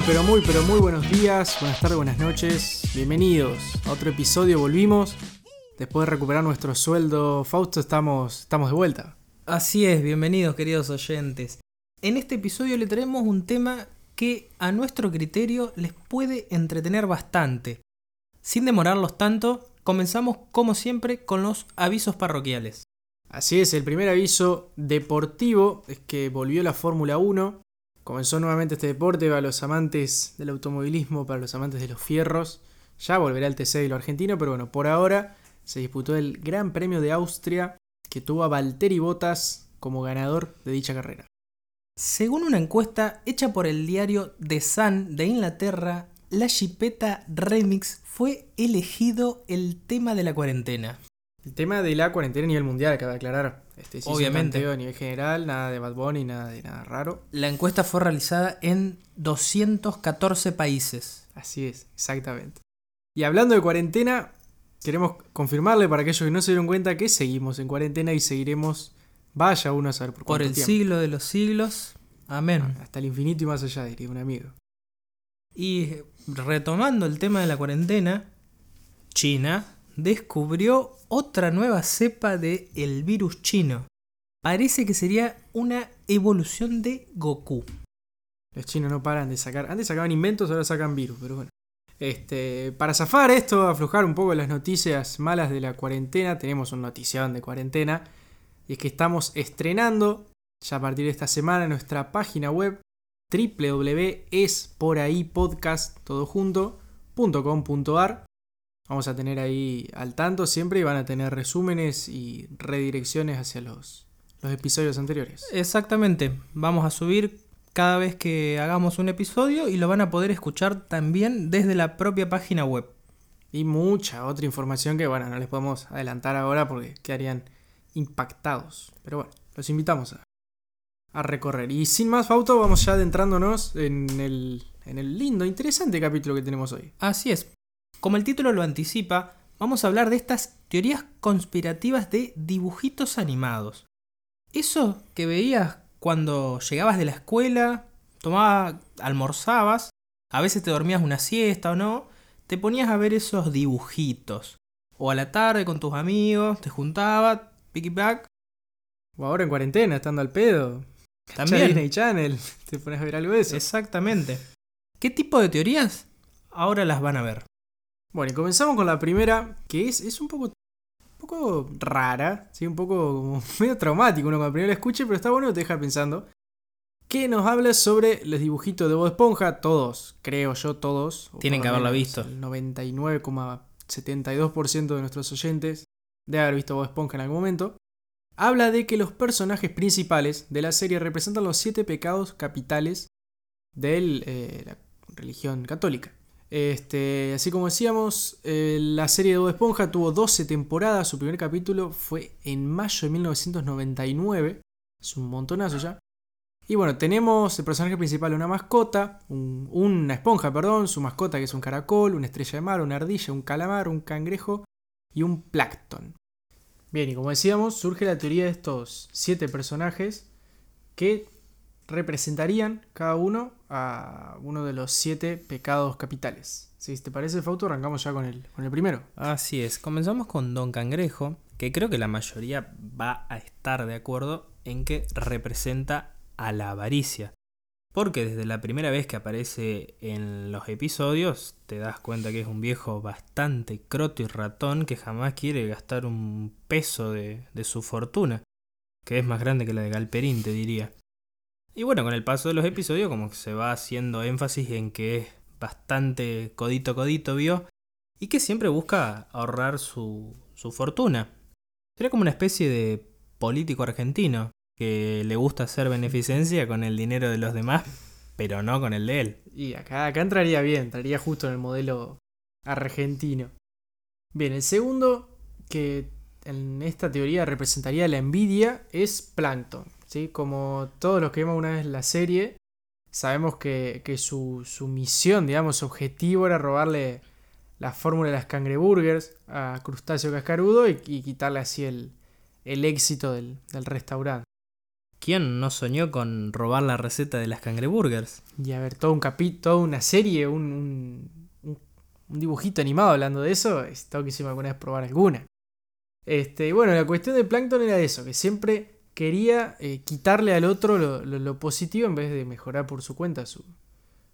Muy, pero muy, pero muy buenos días, buenas tardes, buenas noches. Bienvenidos a otro episodio. Volvimos. Después de recuperar nuestro sueldo, Fausto, estamos, estamos de vuelta. Así es, bienvenidos queridos oyentes. En este episodio le traemos un tema que a nuestro criterio les puede entretener bastante. Sin demorarlos tanto, comenzamos como siempre con los avisos parroquiales. Así es, el primer aviso deportivo es que volvió la Fórmula 1. Comenzó nuevamente este deporte para los amantes del automovilismo, para los amantes de los fierros. Ya volverá el TC de lo argentino, pero bueno, por ahora se disputó el Gran Premio de Austria que tuvo a Valtteri Bottas como ganador de dicha carrera. Según una encuesta hecha por el diario The Sun de Inglaterra, la Chipeta Remix fue elegido el tema de la cuarentena. El tema de la cuarentena a nivel mundial, cabe aclarar. Este, Obviamente. A nivel general, nada de Bad Bunny, nada de nada raro. La encuesta fue realizada en 214 países. Así es, exactamente. Y hablando de cuarentena, queremos confirmarle para aquellos que no se dieron cuenta que seguimos en cuarentena y seguiremos, vaya uno a saber por Por cuánto el tiempo. siglo de los siglos. Amén. Hasta el infinito y más allá, diría un amigo. Y retomando el tema de la cuarentena, China descubrió otra nueva cepa de el virus chino. Parece que sería una evolución de Goku. Los chinos no paran de sacar. Antes sacaban inventos, ahora sacan virus, pero bueno. Este, para zafar esto, aflojar un poco las noticias malas de la cuarentena, tenemos una notición de cuarentena. Y es que estamos estrenando, ya a partir de esta semana, nuestra página web www.esporahipodcast.com.ar. Vamos a tener ahí al tanto siempre y van a tener resúmenes y redirecciones hacia los, los episodios anteriores. Exactamente, vamos a subir cada vez que hagamos un episodio y lo van a poder escuchar también desde la propia página web. Y mucha otra información que, bueno, no les podemos adelantar ahora porque quedarían impactados. Pero bueno, los invitamos a, a recorrer. Y sin más, Fauto, vamos ya adentrándonos en el, en el lindo, interesante capítulo que tenemos hoy. Así es. Como el título lo anticipa, vamos a hablar de estas teorías conspirativas de dibujitos animados. Eso que veías cuando llegabas de la escuela, tomabas, almorzabas, a veces te dormías una siesta o no, te ponías a ver esos dibujitos. O a la tarde con tus amigos, te juntabas, back. O ahora en cuarentena, estando al pedo. También. Disney Channel, te pones a ver algo de eso. Exactamente. ¿Qué tipo de teorías? Ahora las van a ver. Bueno, y comenzamos con la primera, que es, es un poco un poco rara, ¿sí? un poco como medio traumático uno cuando primero la escuche, pero está bueno, te deja pensando. Que nos habla sobre los dibujitos de Bob Esponja, todos, creo yo, todos. Tienen que haberla visto. El 99,72% de nuestros oyentes debe haber visto Bob Esponja en algún momento. Habla de que los personajes principales de la serie representan los siete pecados capitales de la religión católica. Este, así como decíamos, eh, la serie de Bob Esponja tuvo 12 temporadas. Su primer capítulo fue en mayo de 1999. Es un montonazo ya. Y bueno, tenemos el personaje principal, una mascota, un- una esponja, perdón, su mascota que es un caracol, una estrella de mar, una ardilla, un calamar, un cangrejo y un plancton. Bien, y como decíamos, surge la teoría de estos siete personajes que representarían cada uno a uno de los siete pecados capitales. Si te parece, Fausto, arrancamos ya con el, con el primero. Así es, comenzamos con Don Cangrejo, que creo que la mayoría va a estar de acuerdo en que representa a la avaricia. Porque desde la primera vez que aparece en los episodios te das cuenta que es un viejo bastante croto y ratón que jamás quiere gastar un peso de, de su fortuna, que es más grande que la de Galperín, te diría. Y bueno, con el paso de los episodios como que se va haciendo énfasis en que es bastante codito codito, vio, y que siempre busca ahorrar su, su fortuna. Sería como una especie de político argentino que le gusta hacer beneficencia con el dinero de los demás, pero no con el de él. Y acá, acá entraría bien, entraría justo en el modelo argentino. Bien, el segundo que en esta teoría representaría la envidia es Plankton. ¿Sí? Como todos los que vimos una vez la serie, sabemos que, que su, su misión, digamos, su objetivo era robarle la fórmula de las cangreburgers a Crustáceo Cascarudo y, y quitarle así el, el éxito del, del restaurante. ¿Quién no soñó con robar la receta de las cangreburgers? Y a ver, todo un capítulo, una serie, un, un, un, dibujito animado hablando de eso. Estaba quisiera alguna vez probar alguna. Este, y bueno, la cuestión de Plankton era eso, que siempre quería eh, quitarle al otro lo, lo, lo, positivo en vez de mejorar por su cuenta su,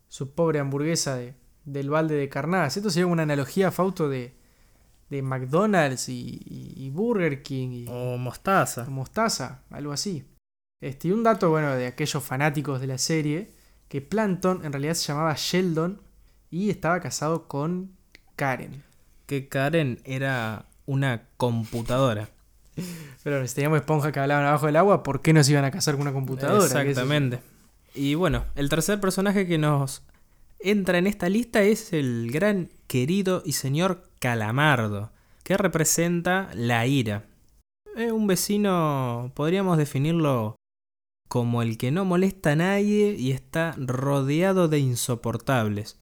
su pobre hamburguesa de, del balde de carnadas. Esto sería una analogía, Fausto, de, de McDonald's y, y, y Burger King. Y, o Mostaza. O Mostaza, algo así. Este, y un dato, bueno, de aquellos fanáticos de la serie, que Plankton en realidad se llamaba Sheldon y estaba casado con Karen. Que Karen era una computadora. Pero si teníamos esponja que hablaban abajo del agua, ¿por qué nos iban a casar con una computadora? Exactamente. Y bueno, el tercer personaje que nos entra en esta lista es el gran querido y señor Calamardo, que representa la ira. Es un vecino, podríamos definirlo como el que no molesta a nadie y está rodeado de insoportables.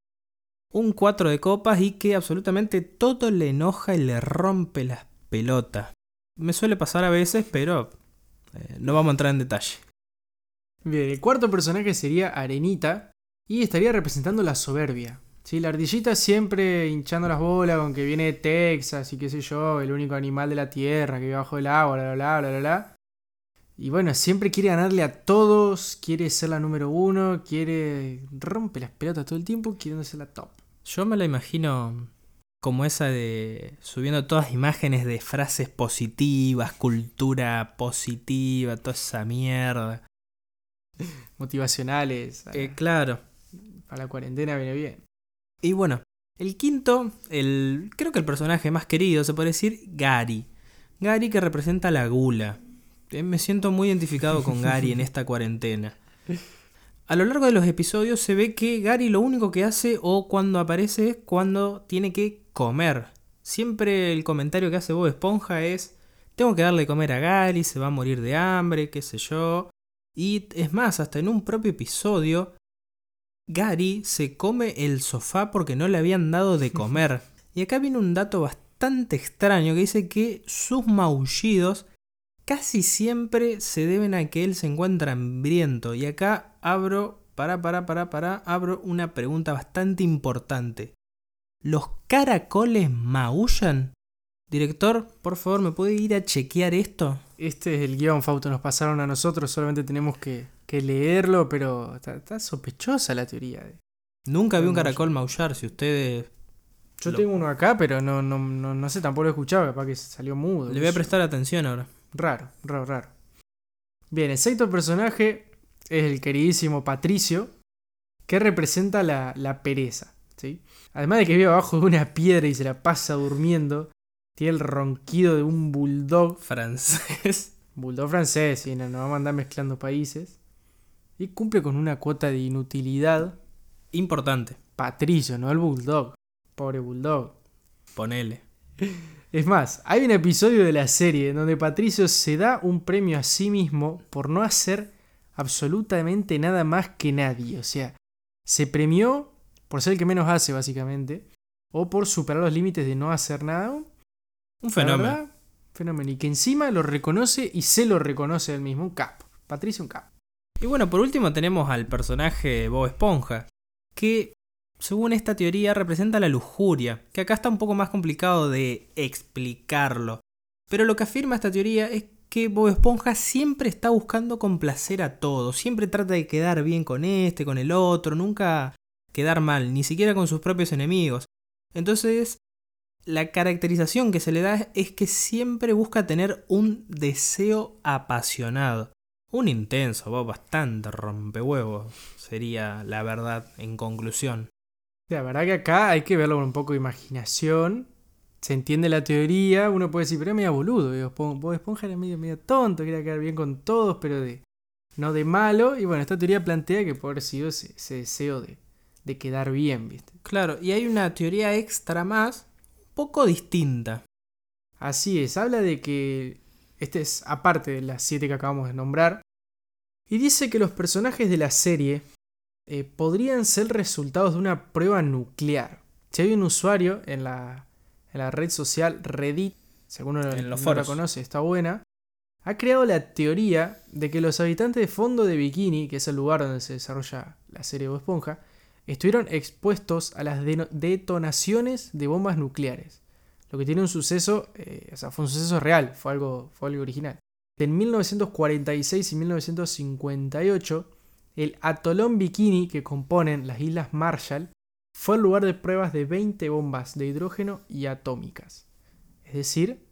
Un cuatro de copas y que absolutamente todo le enoja y le rompe las pelotas. Me suele pasar a veces, pero eh, no vamos a entrar en detalle. Bien, el cuarto personaje sería Arenita y estaría representando la soberbia. ¿sí? La ardillita siempre hinchando las bolas con que viene de Texas y qué sé yo, el único animal de la tierra que vive bajo el agua, bla, bla, bla, bla, bla. Y bueno, siempre quiere ganarle a todos, quiere ser la número uno, quiere... rompe las pelotas todo el tiempo queriendo ser la top. Yo me la imagino como esa de subiendo todas imágenes de frases positivas, cultura positiva, toda esa mierda. Motivacionales. Eh, claro. Para la cuarentena viene bien. Y bueno, el quinto, el creo que el personaje más querido, se puede decir, Gary. Gary que representa la gula. Eh, me siento muy identificado con Gary en esta cuarentena. A lo largo de los episodios se ve que Gary lo único que hace o cuando aparece es cuando tiene que comer. Siempre el comentario que hace Bob Esponja es, tengo que darle de comer a Gary, se va a morir de hambre, qué sé yo. Y es más, hasta en un propio episodio, Gary se come el sofá porque no le habían dado de comer. Y acá viene un dato bastante extraño que dice que sus maullidos casi siempre se deben a que él se encuentra hambriento. Y acá abro, para, para, para, para, abro una pregunta bastante importante. ¿Los caracoles maullan? Director, por favor, ¿me puede ir a chequear esto? Este es el guion, Fausto, nos pasaron a nosotros, solamente tenemos que, que leerlo, pero está, está, sospechosa la teoría. De... Nunca vi un caracol maullar, si ustedes... Yo lo... tengo uno acá, pero no, no, no, no sé, tampoco lo he escuchado, capaz que salió mudo. Le voy a prestar atención ahora. Raro, raro, raro. Bien, el sexto personaje es el queridísimo Patricio, que representa la, la pereza. ¿sí? Además de que vive abajo de una piedra y se la pasa durmiendo, tiene el ronquido de un bulldog francés. Bulldog francés, y no, no vamos a andar mezclando países. Y cumple con una cuota de inutilidad. Importante. Patricio, no el bulldog. Pobre bulldog. Ponele. Es más, hay un episodio de la serie en donde Patricio se da un premio a sí mismo por no hacer absolutamente nada más que nadie. O sea, se premió por ser el que menos hace, básicamente. O por superar los límites de no hacer nada. Un fenómeno. Verdad, fenómeno. Y que encima lo reconoce y se lo reconoce él mismo. Un capo. Patricio, un capo. Y bueno, por último tenemos al personaje Bob Esponja. Que según esta teoría representa la lujuria, que acá está un poco más complicado de explicarlo. Pero lo que afirma esta teoría es que Bob Esponja siempre está buscando complacer a todos, siempre trata de quedar bien con este, con el otro, nunca quedar mal, ni siquiera con sus propios enemigos. Entonces, la caracterización que se le da es que siempre busca tener un deseo apasionado. Un intenso, Bob, bastante rompehuevos, sería la verdad en conclusión. La verdad que acá hay que verlo con un poco de imaginación. Se entiende la teoría, uno puede decir, pero es medio boludo. Bob Esponja era medio, medio tonto, quería quedar bien con todos, pero de no de malo. Y bueno, esta teoría plantea que puede haber sido ese, ese deseo de, de quedar bien, ¿viste? Claro, y hay una teoría extra más, un poco distinta. Así es, habla de que, este es aparte de las siete que acabamos de nombrar, y dice que los personajes de la serie eh, podrían ser resultados de una prueba nuclear. Si hay un usuario en la, en la red social Reddit, si alguno en los no foros. la conoce, está buena, ha creado la teoría de que los habitantes de fondo de Bikini, que es el lugar donde se desarrolla la serie Bob Esponja, estuvieron expuestos a las detonaciones de bombas nucleares. Lo que tiene un suceso, eh, o sea, fue un suceso real, fue algo, fue algo original. En 1946 y 1958, el atolón Bikini que componen las Islas Marshall fue el lugar de pruebas de 20 bombas de hidrógeno y atómicas. Es decir,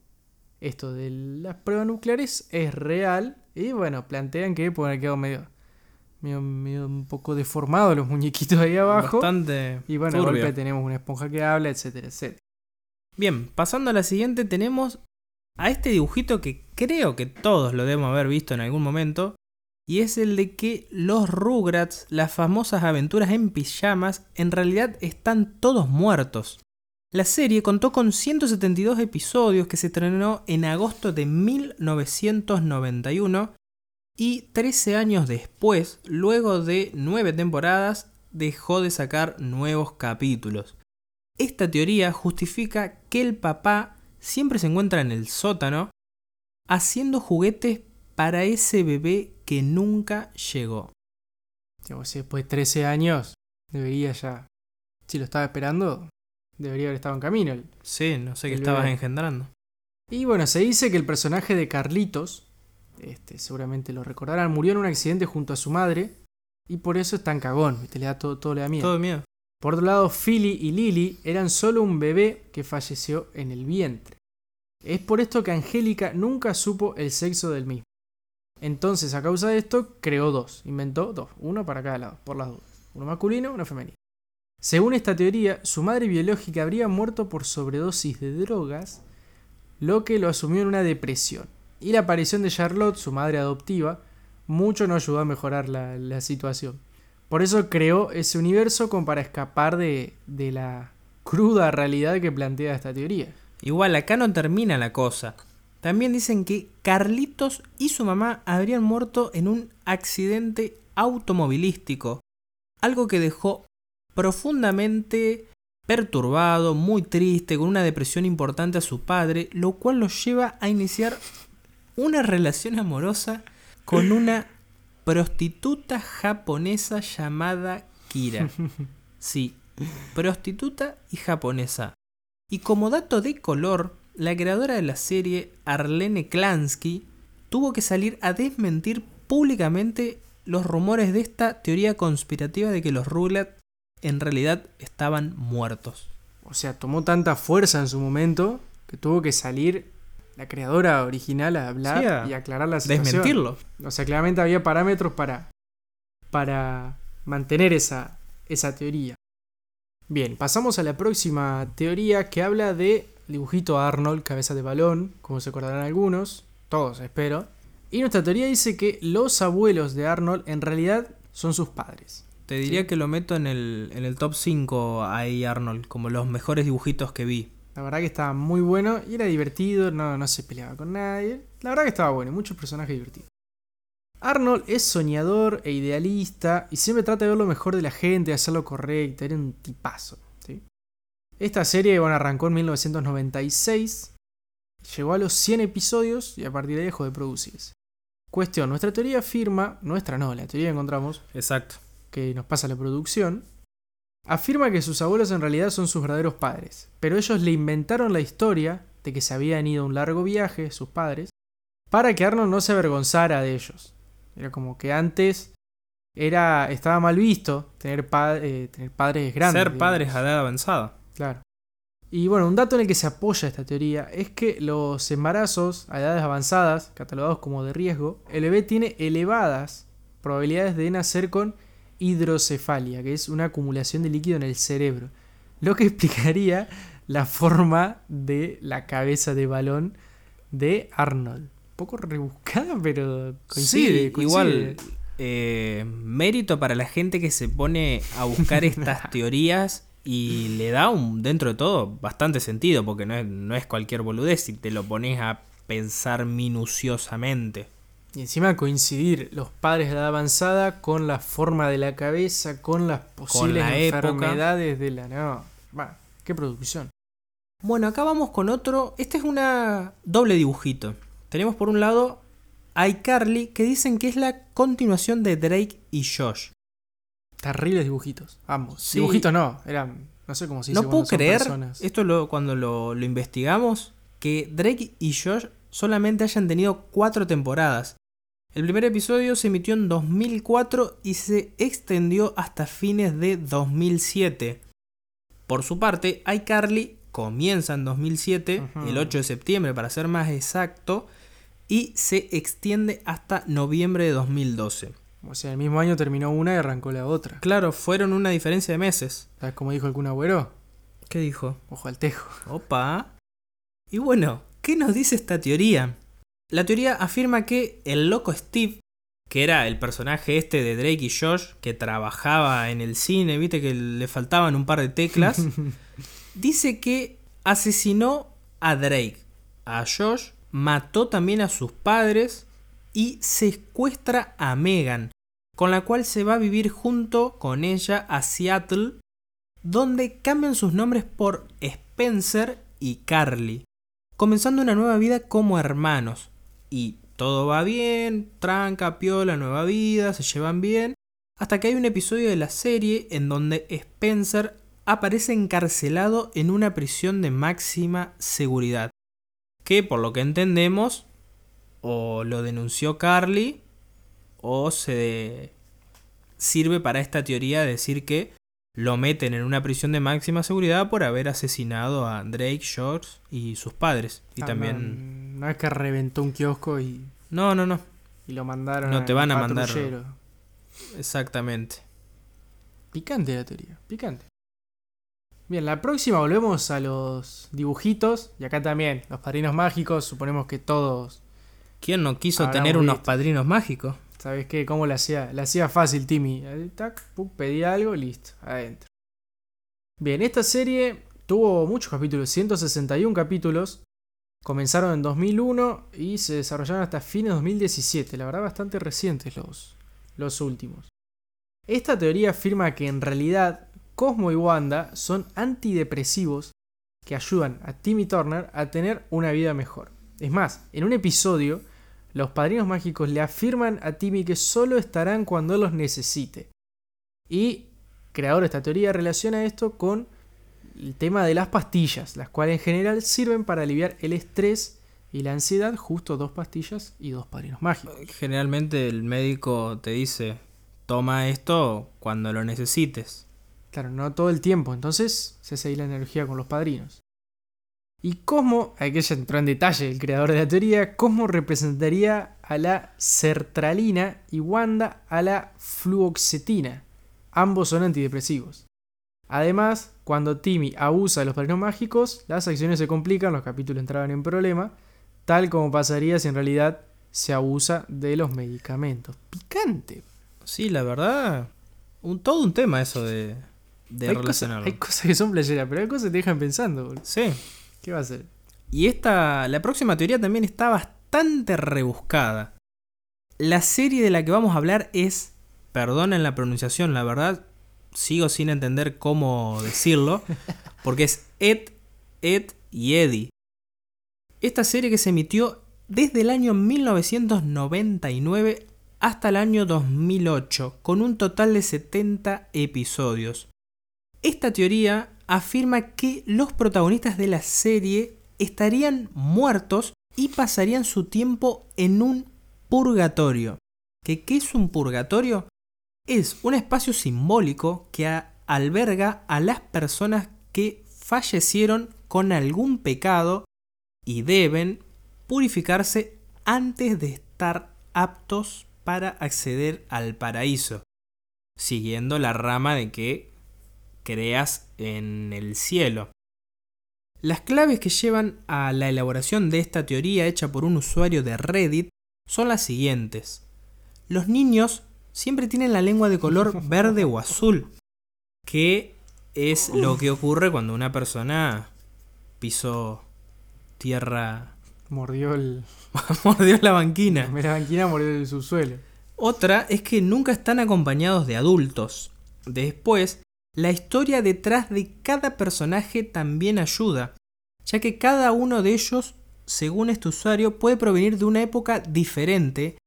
esto de las pruebas nucleares es real y bueno, plantean que pueden haber quedado medio, medio, medio un poco deformados los muñequitos ahí abajo. Bastante Y bueno, de golpe tenemos una esponja que habla, etcétera, etcétera. Bien, pasando a la siguiente tenemos a este dibujito que creo que todos lo debemos haber visto en algún momento. Y es el de que los Rugrats, las famosas aventuras en pijamas, en realidad están todos muertos. La serie contó con 172 episodios que se estrenó en agosto de 1991 y 13 años después, luego de 9 temporadas, dejó de sacar nuevos capítulos. Esta teoría justifica que el papá siempre se encuentra en el sótano haciendo juguetes para ese bebé que nunca llegó. Después de 13 años debería ya, si lo estaba esperando, debería haber estado en camino. el- Sí, no sé qué estabas bebé. engendrando. Y bueno, se dice que el personaje de Carlitos, este, seguramente lo recordarán, murió en un accidente junto a su madre y por eso es tan cagón, ¿viste? le da todo, todo le da miedo. Todo miedo. Por otro lado, Philly y Lily eran solo un bebé que falleció en el vientre. Es por esto que Angélica nunca supo el sexo del mismo. Entonces, a causa de esto, creó dos. Inventó dos, uno para cada lado, por las dudas. Uno masculino, uno femenino. Según esta teoría, su madre biológica habría muerto por sobredosis de drogas, lo que lo asumió en una depresión. Y la aparición de Charlotte, su madre adoptiva, mucho no ayudó a mejorar la, situación. Por eso creó ese universo como para escapar de la cruda realidad que plantea esta teoría. Igual acá no termina la cosa. También dicen que Carlitos y su mamá habrían muerto en un accidente automovilístico. Algo que dejó profundamente perturbado, muy triste, con una depresión importante a su padre, lo cual lo lleva a iniciar una relación amorosa con una prostituta japonesa llamada Kira. Sí, prostituta y japonesa. Y como dato de color, la creadora de la serie, Arlene Klansky, tuvo que salir a desmentir públicamente los rumores de esta teoría conspirativa de que los Rugrats en realidad estaban muertos. O sea, tomó tanta fuerza en su momento que tuvo que salir la creadora original a hablar Sí, a y aclarar la situación. Desmentirlo. O sea, claramente había parámetros para, para mantener esa, esa teoría. Bien, pasamos a la próxima teoría que habla de dibujito Arnold, cabeza de balón, como se acordarán algunos, todos espero. Y nuestra teoría dice que los abuelos de Arnold en realidad son sus padres. Te diría Sí. que lo meto en el, en el top 5 ahí, Arnold, como los mejores dibujitos que vi. La verdad que estaba muy bueno y era divertido, no, no se peleaba con nadie. La verdad que estaba bueno, muchos personajes divertidos. Arnold es soñador e idealista y siempre trata de ver lo mejor de la gente, de hacer lo correcto, era un tipazo. Esta serie bueno, arrancó en 1996, llegó a los 100 episodios y a partir de ahí dejó de producirse. Cuestión, nuestra teoría afirma, nuestra no, la teoría que encontramos, Exacto. que nos pasa la producción, afirma que sus abuelos en realidad son sus verdaderos padres, pero ellos le inventaron la historia de que se habían ido a un largo viaje, sus padres, para que Arnold no se avergonzara de ellos. Era como que antes era estaba mal visto tener, pa- eh, tener padres grandes. Ser digamos. padres a edad avanzada. Claro. Y bueno, un dato en el que se apoya esta teoría es que los embarazos a edades avanzadas, catalogados como de riesgo, el bebé tiene elevadas probabilidades de nacer con hidrocefalia, que es una acumulación de líquido en el cerebro, lo que explicaría la forma de la cabeza de balón de Arnold. Un poco rebuscada, pero coincide. sí, coincide. igual eh, mérito para la gente que se pone a buscar estas teorías y le da un, dentro de todo, bastante sentido, porque no es, no es cualquier boludez si te lo pones a pensar minuciosamente. Y encima coincidir los padres de edad avanzada con la forma de la cabeza, con las posibles la época. enfermedades de la... No, qué producción. Bueno, acá vamos con otro. Este es una doble dibujito. Tenemos por un lado iCarly que dicen que es la continuación de Drake y Josh. Terribles dibujitos, ambos. Sí. Dibujitos no, eran, no sé cómo se dice No puedo creer, personas. esto lo, cuando lo, lo investigamos, que Drake y Josh solamente hayan tenido cuatro temporadas. El primer episodio se emitió en 2004 y se extendió hasta fines de 2007. Por su parte, iCarly comienza en 2007, Ujú. el 8 de septiembre para ser más exacto, y se extiende hasta noviembre de 2012. O sea, el mismo año terminó una y arrancó la otra. Claro, fueron una diferencia de meses. ¿Sabes cómo dijo el Kun Agüero? ¿Qué dijo? Ojo al tejo. Opa. Y bueno, ¿qué nos dice esta teoría? La teoría afirma que el loco Steve, que era el personaje este de Drake y Josh, que trabajaba en el cine, viste que le faltaban un par de teclas, dice que asesinó a Drake, a Josh, mató también a sus padres y secuestra a Megan, con la cual se va a vivir junto con ella a Seattle, donde cambian sus nombres por Spencer y Carly, comenzando una nueva vida como hermanos. Y todo va bien, tranca, piola, nueva vida, se llevan bien, hasta que hay un episodio de la serie en donde Spencer aparece encarcelado en una prisión de máxima seguridad, que por lo que entendemos, o lo denunció Carly, o se sirve para esta teoría de decir que lo meten en una prisión de máxima seguridad por haber asesinado a Drake, George y sus padres. Y Ah, también... No, no es que reventó un kiosco y, No, no, no, y lo mandaron No te van a mandar- exactamente. Picante la teoría, picante. Bien, la próxima volvemos a los dibujitos. Y acá también, los padrinos mágicos. Suponemos que todos. ¿Quién no quiso Habrá tener un unos padrinos mágicos? ¿Sabes qué? ¿Cómo le hacía? Le hacía fácil, Timmy. Tac, pum, pedía algo, listo, adentro. Bien, esta serie tuvo muchos capítulos, 161 capítulos. Comenzaron en 2001 y se desarrollaron hasta fines de 2017. La verdad, bastante recientes los, los últimos. Esta teoría afirma que en realidad Cosmo y Wanda son antidepresivos que ayudan a Timmy Turner a tener una vida mejor. Es más, en un episodio, los padrinos mágicos le afirman a Timmy que solo estarán cuando los necesite. Y creador de esta teoría relaciona esto con el tema de las pastillas, las cuales en general sirven para aliviar el estrés y la ansiedad, justo dos pastillas y dos padrinos mágicos. Generalmente el médico te dice, toma esto cuando lo necesites. Claro, no todo el tiempo, entonces se ahí la energía con los padrinos. Y Cosmo, aquí ya entró en detalle el creador de la teoría, Cosmo representaría a la sertralina y Wanda a la fluoxetina. Ambos son antidepresivos. Además, cuando Timmy abusa de los padrinos mágicos, las acciones se complican, los capítulos entraban en problema, tal como pasaría si en realidad se abusa de los medicamentos. Picante. Sí, la verdad, un, todo un tema eso de, de hay, cosas, relacionarlo. hay cosas que son playeras, pero hay cosas que te dejan pensando. boludo. Sí. ¿Qué va a ser? Y esta, la próxima teoría también está bastante rebuscada. La serie de la que vamos a hablar es, perdonen la pronunciación, la verdad, sigo sin entender cómo decirlo, porque es Ed, Ed y Eddie. Esta serie que se emitió desde el año 1999 hasta el año 2008, con un total de 70 episodios. Esta teoría afirma que los protagonistas de la serie estarían muertos y pasarían su tiempo en un purgatorio. ¿Que ¿Qué es un purgatorio? Es un espacio simbólico que alberga a las personas que fallecieron con algún pecado y deben purificarse antes de estar aptos para acceder al paraíso, siguiendo la rama de que creas en el cielo. Las claves que llevan a la elaboración de esta teoría hecha por un usuario de Reddit son las siguientes. Los niños siempre tienen la lengua de color verde o azul, que es lo que ocurre cuando una persona pisó tierra, Mordió el. mordió la banquina. La banquina mordió el subsuelo. Otra es que nunca están acompañados de adultos. Después, la historia detrás de cada personaje también ayuda, ya que cada uno de ellos según este usuario, puede provenir de una época diferente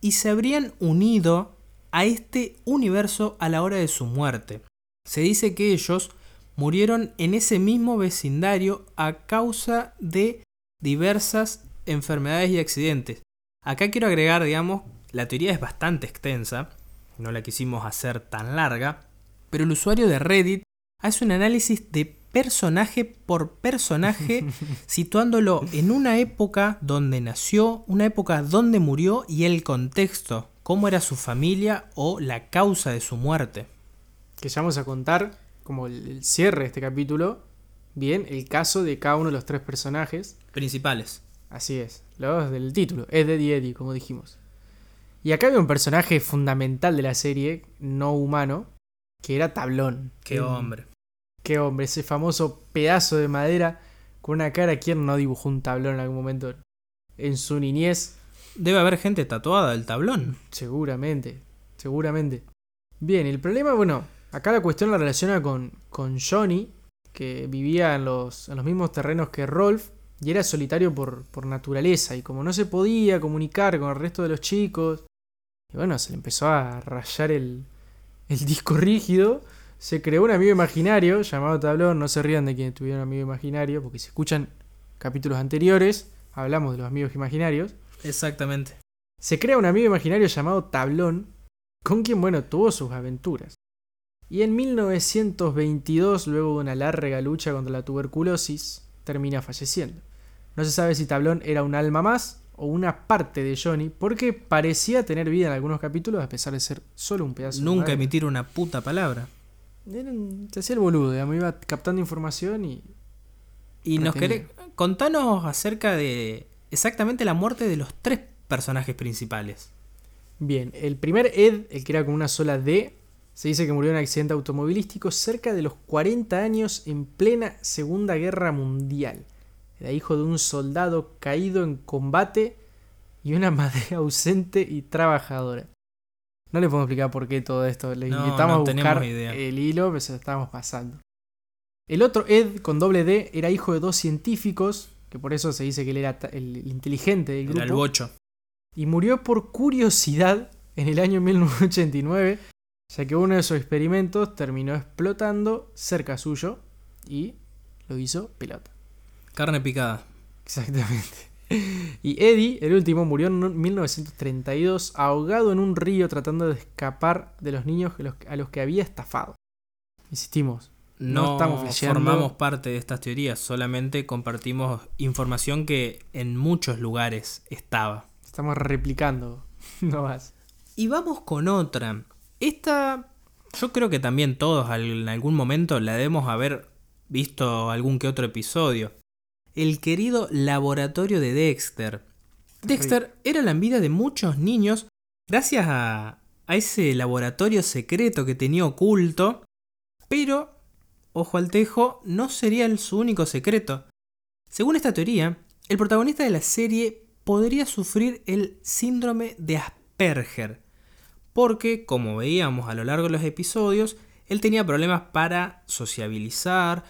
y se habrían unido a este universo a la hora de su muerte. Se dice que ellos murieron en ese mismo vecindario a causa de diversas enfermedades y accidentes. Acá quiero agregar, digamos, la teoría es bastante extensa, no la quisimos hacer tan larga, pero el usuario de Reddit hace un análisis de personaje por personaje, situándolo en una época donde nació, una época donde murió y el contexto, cómo era su familia o la causa de su muerte. Que ya vamos a contar como el, cierre de este capítulo, bien, el caso de cada uno de los tres personajes. Principales. Así es, los del título, es de Eddie, como dijimos. Y acá hay un personaje fundamental de la serie, no humano, que era Tablón. Qué hombre. Qué hombre, ese famoso pedazo de madera con una cara. ¿Quién no dibujó un tablón en algún momento en su niñez? Debe haber gente tatuada del tablón. Seguramente, seguramente. Bien, el problema, bueno, Acá la cuestión la relaciona con, con Johnny, que vivía en los, en los mismos terrenos que Rolf y era solitario por, por naturaleza. Y como no se podía comunicar con el resto de los chicos, y bueno, se le empezó a rayar el, el disco rígido. Se creó un amigo imaginario llamado Tablón. No se rían de quien tuviera un amigo imaginario, porque si escuchan capítulos anteriores, hablamos de los amigos imaginarios. Exactamente. Se crea un amigo imaginario llamado Tablón, con quien, bueno, tuvo sus aventuras. Y en 1922, luego de una larga lucha contra la tuberculosis, termina falleciendo. No se sabe si Tablón era un alma más o una parte de Johnny, porque parecía tener vida en algunos capítulos a pesar de ser solo un pedazo Nunca emitir una puta palabra. se hacía el boludo, me iba captando información y... Y nos querés... Contanos acerca de exactamente la muerte de los tres personajes principales. Bien, el primer Ed, el que era con una sola D, se dice que murió en un accidente automovilístico cerca de los 40 años en plena Segunda Guerra Mundial. Era hijo de un soldado caído en combate y una madre ausente y trabajadora. No le podemos explicar por qué todo esto. Le invitamos a buscar el hilo, pero se lo estábamos pasando. El otro Ed con doble D era hijo de dos científicos, que por eso se dice que él era el inteligente del grupo. Era el bocho. Y murió por curiosidad en el año 1989 ya que uno de sus experimentos terminó explotando cerca suyo y lo hizo pelota. Carne picada. Exactamente. Y Eddie, el último, murió en 1932 ahogado en un río tratando de escapar de los niños a los que había estafado. Insistimos, no, estamos flasheando. formamos parte de estas teorías, solamente compartimos información que en muchos lugares estaba. Estamos replicando, no más. Y vamos con otra. Esta, yo creo que también todos en algún momento la debemos haber visto algún que otro episodio. El querido laboratorio de Dexter. Dexter era la envidia de muchos niños gracias a, a ese laboratorio secreto que tenía oculto, pero, ojo al tejo, no sería su único secreto. Según esta teoría, el protagonista de la serie podría sufrir el síndrome de Asperger, porque, como veíamos a lo largo de los episodios, él tenía problemas para sociabilizar,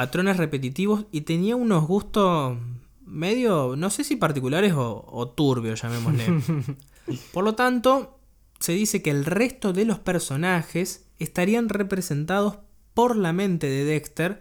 patrones repetitivos y tenía unos gustos medio, no sé si particulares o, turbios, llamémosle. Por lo tanto, se dice que el resto de los personajes estarían representados por la mente de Dexter,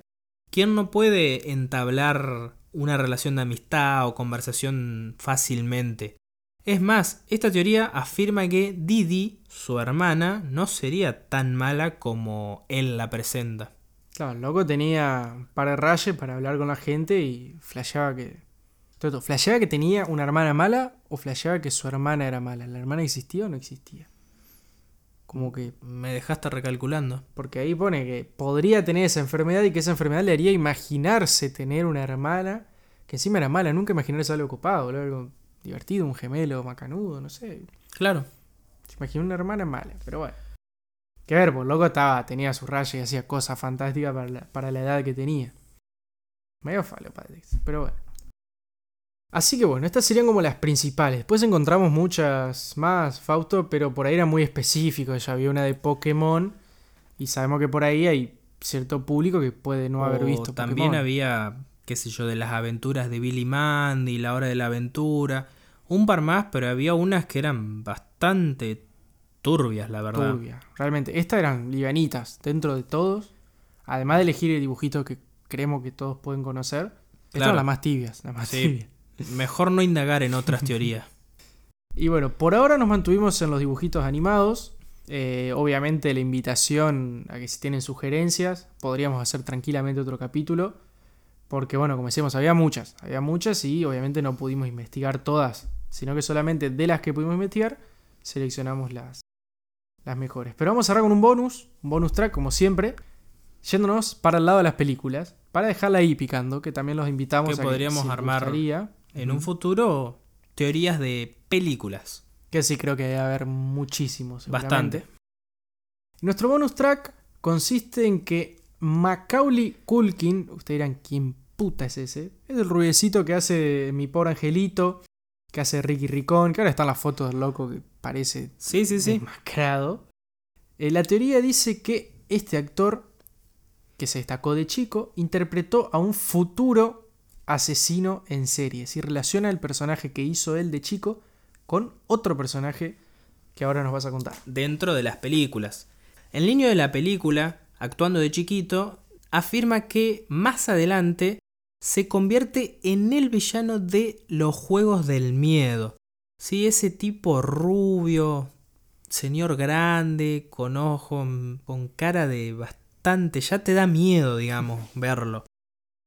quien no puede entablar una relación de amistad o conversación fácilmente. Es más, esta teoría afirma que Didi, su hermana, no sería tan mala como él la presenta. Claro, el loco tenía un par de rayes para hablar con la gente y flasheaba que. Todo, ¿Flasheaba que tenía una hermana mala o flasheaba que su hermana era mala? ¿La hermana existía o no existía? Como que. Me dejaste recalculando. Porque ahí pone que podría tener esa enfermedad y que esa enfermedad le haría imaginarse tener una hermana que encima era mala. Nunca imaginarse algo ocupado, algo divertido, un gemelo macanudo, no sé. Claro. Se imaginó una hermana mala, pero bueno. Que ver, pues loco estaba, tenía su raya y hacía cosas fantásticas para la, edad que tenía. Medio falo, padre, pero bueno. Así que bueno, estas serían como las principales. Después encontramos muchas más, Fausto, pero por ahí era muy específico. Ya había una de Pokémon y sabemos que por ahí hay cierto público que puede no haber visto. También había qué sé yo, de las aventuras de Billy Mandy, La Hora de la Aventura, un par más, pero había unas que eran bastante turbias, la verdad. Turbia, realmente. Estas eran livianitas dentro de todos. Además de elegir el dibujito que creemos que todos pueden conocer. Estas son las más tibias, las más Sí. tibias. Mejor no indagar en otras teorías. Y bueno, por ahora nos mantuvimos en los dibujitos animados. Eh, obviamente la invitación a que si tienen sugerencias, podríamos hacer tranquilamente otro capítulo. Porque bueno, como decíamos, había muchas. Había muchas y obviamente no pudimos investigar todas. Sino que solamente de las que pudimos investigar, seleccionamos las, las mejores. Pero vamos a cerrar con un bonus, un bonus track como siempre. Yéndonos para el lado de las películas. Para dejarla ahí picando, que también los invitamos Que a podríamos si les armar gustaría. En un futuro, teorías de películas. Que sí, creo que debe haber muchísimos. Bastante. Nuestro bonus track consiste en que Macaulay Culkin, ustedes dirán, ¿quién puta es ese? Es el rubiecito que hace Mi Pobre Angelito, que hace Ricky Ricón, que ahora están las fotos del loco que parece Sí, sí, sí. desmascarado. Eh, la teoría dice que este actor, que se destacó de chico, interpretó a un futuro asesino en serie. Si relaciona el personaje que hizo él de chico con otro personaje que ahora nos vas a contar. Dentro de las películas. El niño de la película, actuando de chiquito, afirma que más adelante se convierte en el villano de los juegos del miedo. Sí, ese tipo rubio, señor grande, con ojos, con cara de bastante, ya te da miedo, digamos, verlo.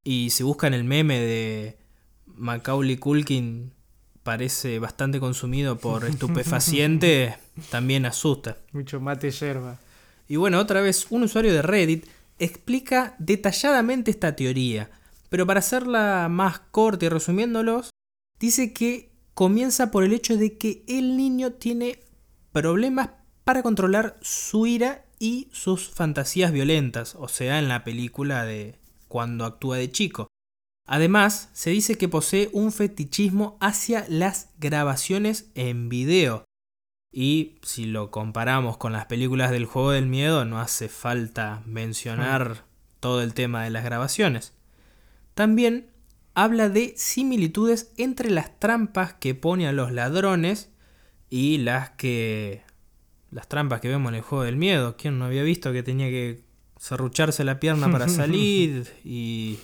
Y si buscan el meme de Macaulay Culkin, parece bastante consumido por estupefacientes, también asusta. Mucho mate yerba. Y bueno, otra vez, un usuario de Reddit explica detalladamente esta teoría, pero para hacerla más corta y resumiéndolos, dice que comienza por el hecho de que el niño tiene problemas para controlar su ira y sus fantasías violentas, o sea, en la película de cuando actúa de chico. Además, se dice que posee un fetichismo hacia las grabaciones en video. Y si lo comparamos con las películas del juego del miedo, no hace falta mencionar todo el tema de las grabaciones. También habla de similitudes entre las trampas que pone a los ladrones y las que las trampas que vemos en el juego del miedo. ¿Quién no había visto que tenía que serrucharse la pierna para salir? Y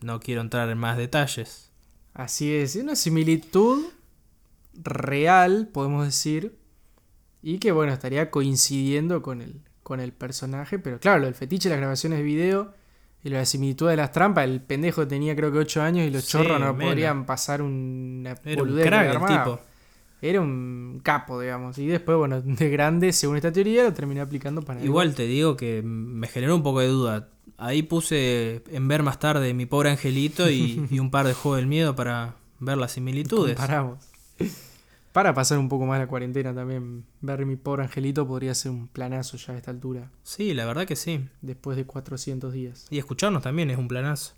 no quiero entrar en más detalles. Así es, una similitud real, podemos decir, y que bueno, estaría coincidiendo con el, con el personaje, pero claro, del fetiche, las grabaciones de video y la similitud de las trampas, el pendejo tenía creo que 8 años y los Sí, chorros no podrían pasar una Era un crack el tipo. Era un capo, digamos, y después, bueno, de grande, según esta teoría, lo terminé aplicando para. Igual te digo que me generó un poco de duda. Ahí puse en ver más tarde mi pobre angelito y, y un par de juegos del miedo para ver las similitudes. Comparamos. Para pasar un poco más la cuarentena también, ver mi pobre angelito podría ser un planazo ya a esta altura, Sí, la verdad que sí. después de 400 días. Y escucharnos también es un planazo,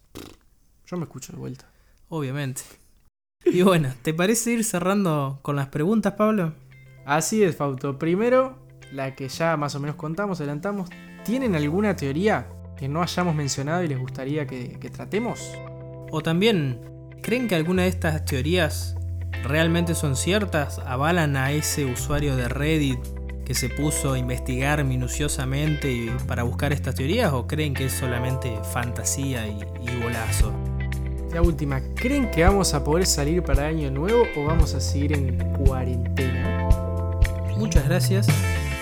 Yo me escucho de vuelta. obviamente. Y bueno, ¿te parece ir cerrando con las preguntas, Pablo? Así es, Fausto. Primero, la que ya más o menos contamos, adelantamos. ¿Tienen alguna teoría que no hayamos mencionado y les gustaría que, que tratemos? O también, ¿creen que alguna de estas teorías realmente son ciertas? ¿Avalan a ese usuario de Reddit que se puso a investigar minuciosamente para buscar estas teorías? ¿O creen que es solamente fantasía y, y golazo? La última, ¿creen que vamos a poder salir para Año Nuevo o vamos a seguir en cuarentena? Muchas gracias.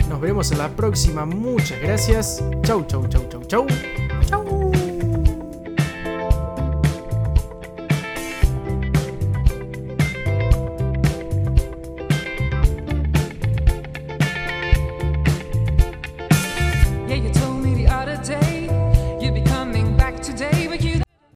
Nos veremos en la próxima. Muchas gracias. Chau, chau, chau, chau. Chau.